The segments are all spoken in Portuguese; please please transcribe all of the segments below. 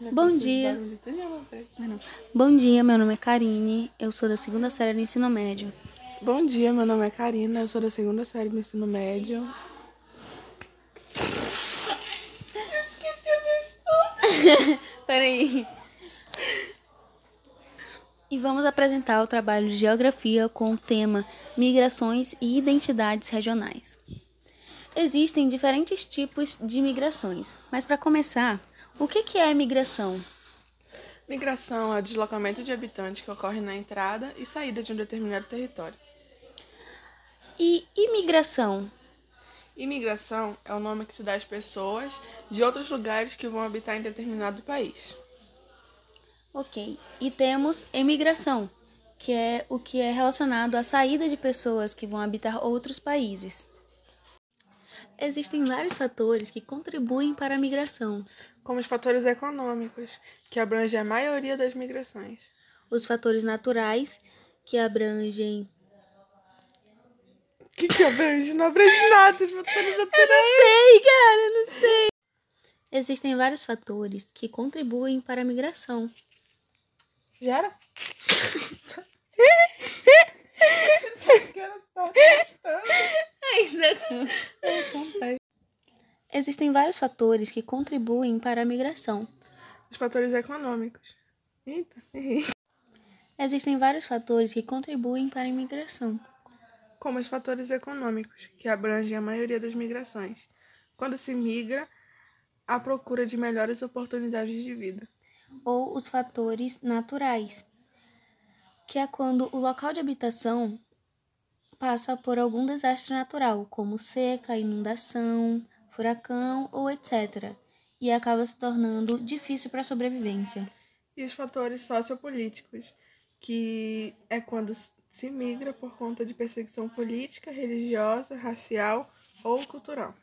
Bom dia. Bom dia, meu nome é Karine, eu sou da segunda série do ensino médio. Bom dia, meu nome é Karina, eu sou da segunda série do ensino médio. Eu esqueci onde eu estou. Peraí. E vamos apresentar o trabalho de geografia com o tema Migrações e Identidades Regionais. Existem diferentes tipos de migrações, mas para começar, o que é migração? Migração é o deslocamento de habitantes que ocorre na entrada e saída de um determinado território. E imigração? Imigração é o nome que se dá às pessoas de outros lugares que vão habitar em determinado país. Ok. E temos emigração, que é o que é relacionado à saída de pessoas que vão habitar outros países. Existem vários fatores que contribuem para a migração, como os fatores econômicos, que abrangem a maioria das migrações, os fatores naturais, que abrangem. O que, que abrange? Não abrange nada, os fatores naturais. Eu não sei, cara, eu não sei. Existem vários fatores que contribuem para a migração. Já era? Existem vários fatores que contribuem para a migração. Os fatores econômicos. Eita, errei. Existem vários fatores que contribuem para a migração. Como os fatores econômicos, que abrangem a maioria das migrações. Quando se migra, à procura de melhores oportunidades de vida. Ou os fatores naturais, que é quando o local de habitação passa por algum desastre natural, como seca, inundação, furacão ou etc., e acaba se tornando difícil para a sobrevivência. E os fatores sociopolíticos, que é quando se migra por conta de perseguição política, religiosa, racial ou cultural.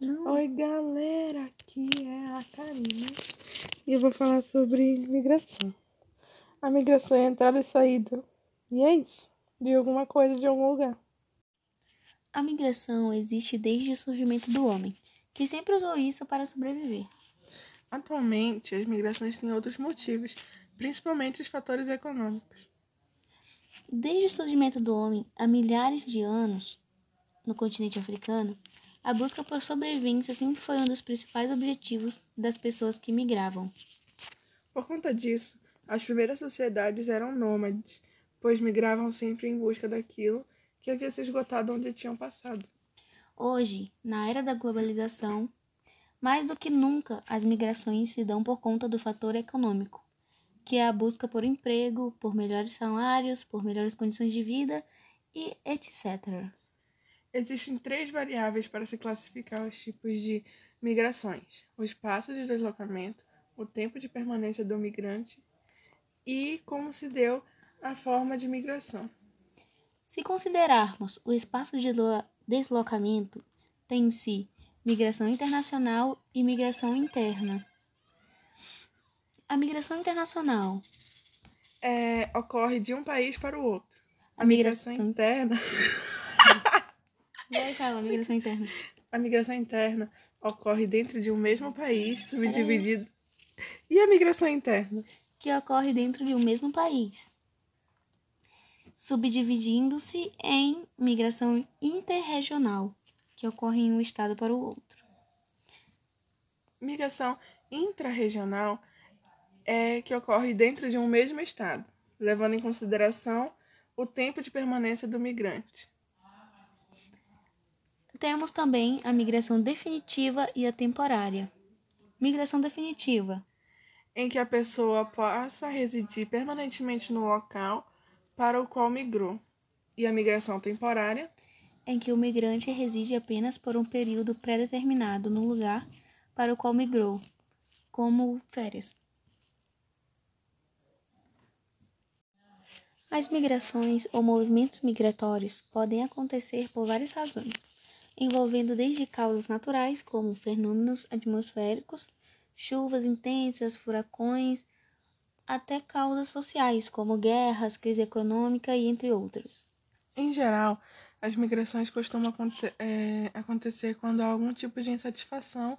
Oi, galera, aqui é a Karina e eu vou falar sobre migração. A migração é entrada e saída. E é isso, de alguma coisa de algum lugar. A migração existe desde o surgimento do homem, que sempre usou isso para sobreviver. Atualmente, as migrações têm outros motivos, principalmente os fatores econômicos. Desde o surgimento do homem, há milhares de anos, no continente africano, a busca por sobrevivência sempre foi um dos principais objetivos das pessoas que migravam. Por conta disso, as primeiras sociedades eram nômades, pois migravam sempre em busca daquilo que havia se esgotado onde tinham passado. Hoje, na era da globalização, mais do que nunca as migrações se dão por conta do fator econômico, que é a busca por emprego, por melhores salários, por melhores condições de vida e etc. Existem três variáveis para se classificar os tipos de migrações: o espaço de deslocamento, o tempo de permanência do migrante e como se deu a forma de migração. Se considerarmos o espaço de deslocamento, tem-se migração internacional e migração interna. A migração internacional é, ocorre de um país para o outro. A, a migração, migração interna. Vai, calma, migração interna. A migração interna ocorre dentro de um mesmo país, subdividido. E a migração interna? Que ocorre dentro de um mesmo país subdividindo-se em migração interregional, que ocorre em um estado para o outro. Migração intrarregional é que ocorre dentro de um mesmo estado, levando em consideração o tempo de permanência do migrante. Temos também a migração definitiva e a temporária. Migração definitiva, em que a pessoa passa a residir permanentemente no local para o qual migrou, e a migração temporária, em que o migrante reside apenas por um período pré-determinado no lugar para o qual migrou, como férias. As migrações ou movimentos migratórios podem acontecer por várias razões, envolvendo desde causas naturais, como fenômenos atmosféricos, chuvas intensas, furacões, até causas sociais, como guerras, crise econômica e entre outros. Em geral, as migrações costumam é, acontecer quando há algum tipo de insatisfação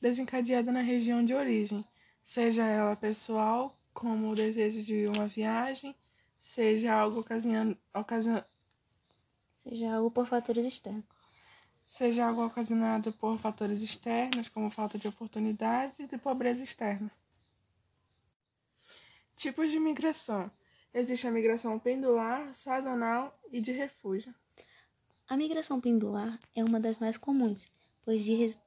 desencadeada na região de origem, seja ela pessoal, como o desejo de uma viagem, seja algo ocasionando, ocasion... seja algo por fatores externos. Seja algo ocasionado por fatores externos, como falta de oportunidades e pobreza externa. Tipos de migração. Existe a migração pendular, sazonal e de refúgio. A migração pendular é uma das mais comuns, pois diz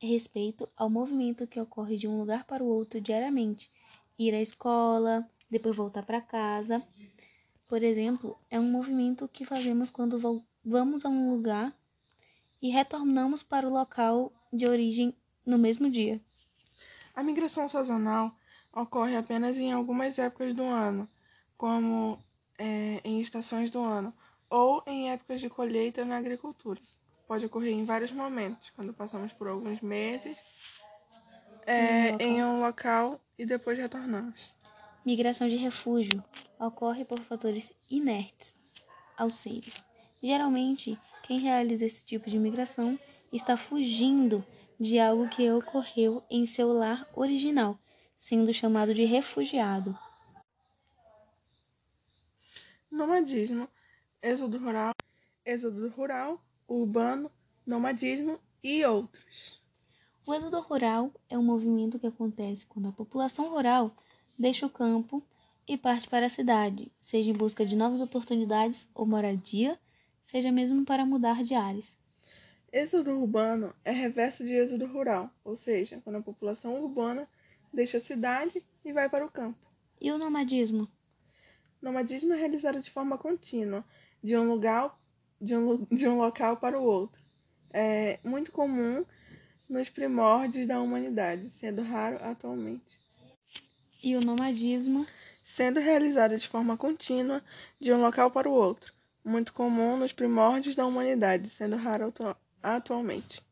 respeito ao movimento que ocorre de um lugar para o outro diariamente, ir à escola, depois voltar para casa. Por exemplo, é um movimento que fazemos quando vamos a um lugar e retornamos para o local de origem no mesmo dia. A migração sazonal ocorre apenas em algumas épocas do ano, como é, em estações do ano, ou em épocas de colheita na agricultura. Pode ocorrer em vários momentos, quando passamos por alguns meses é, em um local e depois retornamos. Migração de refúgio ocorre por fatores inertes aos seres. Geralmente, quem realiza esse tipo de migração está fugindo de algo que ocorreu em seu lar original, sendo chamado de refugiado. Nomadismo, êxodo rural, êxodo rural, urbano, nomadismo e outros. O êxodo rural é um movimento que acontece quando a população rural deixa o campo e parte para a cidade, seja em busca de novas oportunidades ou moradia, seja mesmo para mudar de áreas. Êxodo urbano é reverso de êxodo rural, ou seja, quando a população urbana deixa a cidade e vai para o campo. E o nomadismo? Nomadismo é realizado de forma contínua, de um lugar, de um, de um local para o outro. É muito comum nos primórdios da humanidade, sendo raro atualmente. E o nomadismo? Sendo realizado de forma contínua, de um local para o outro, muito comum nos primórdios da humanidade, sendo raro atu atualmente.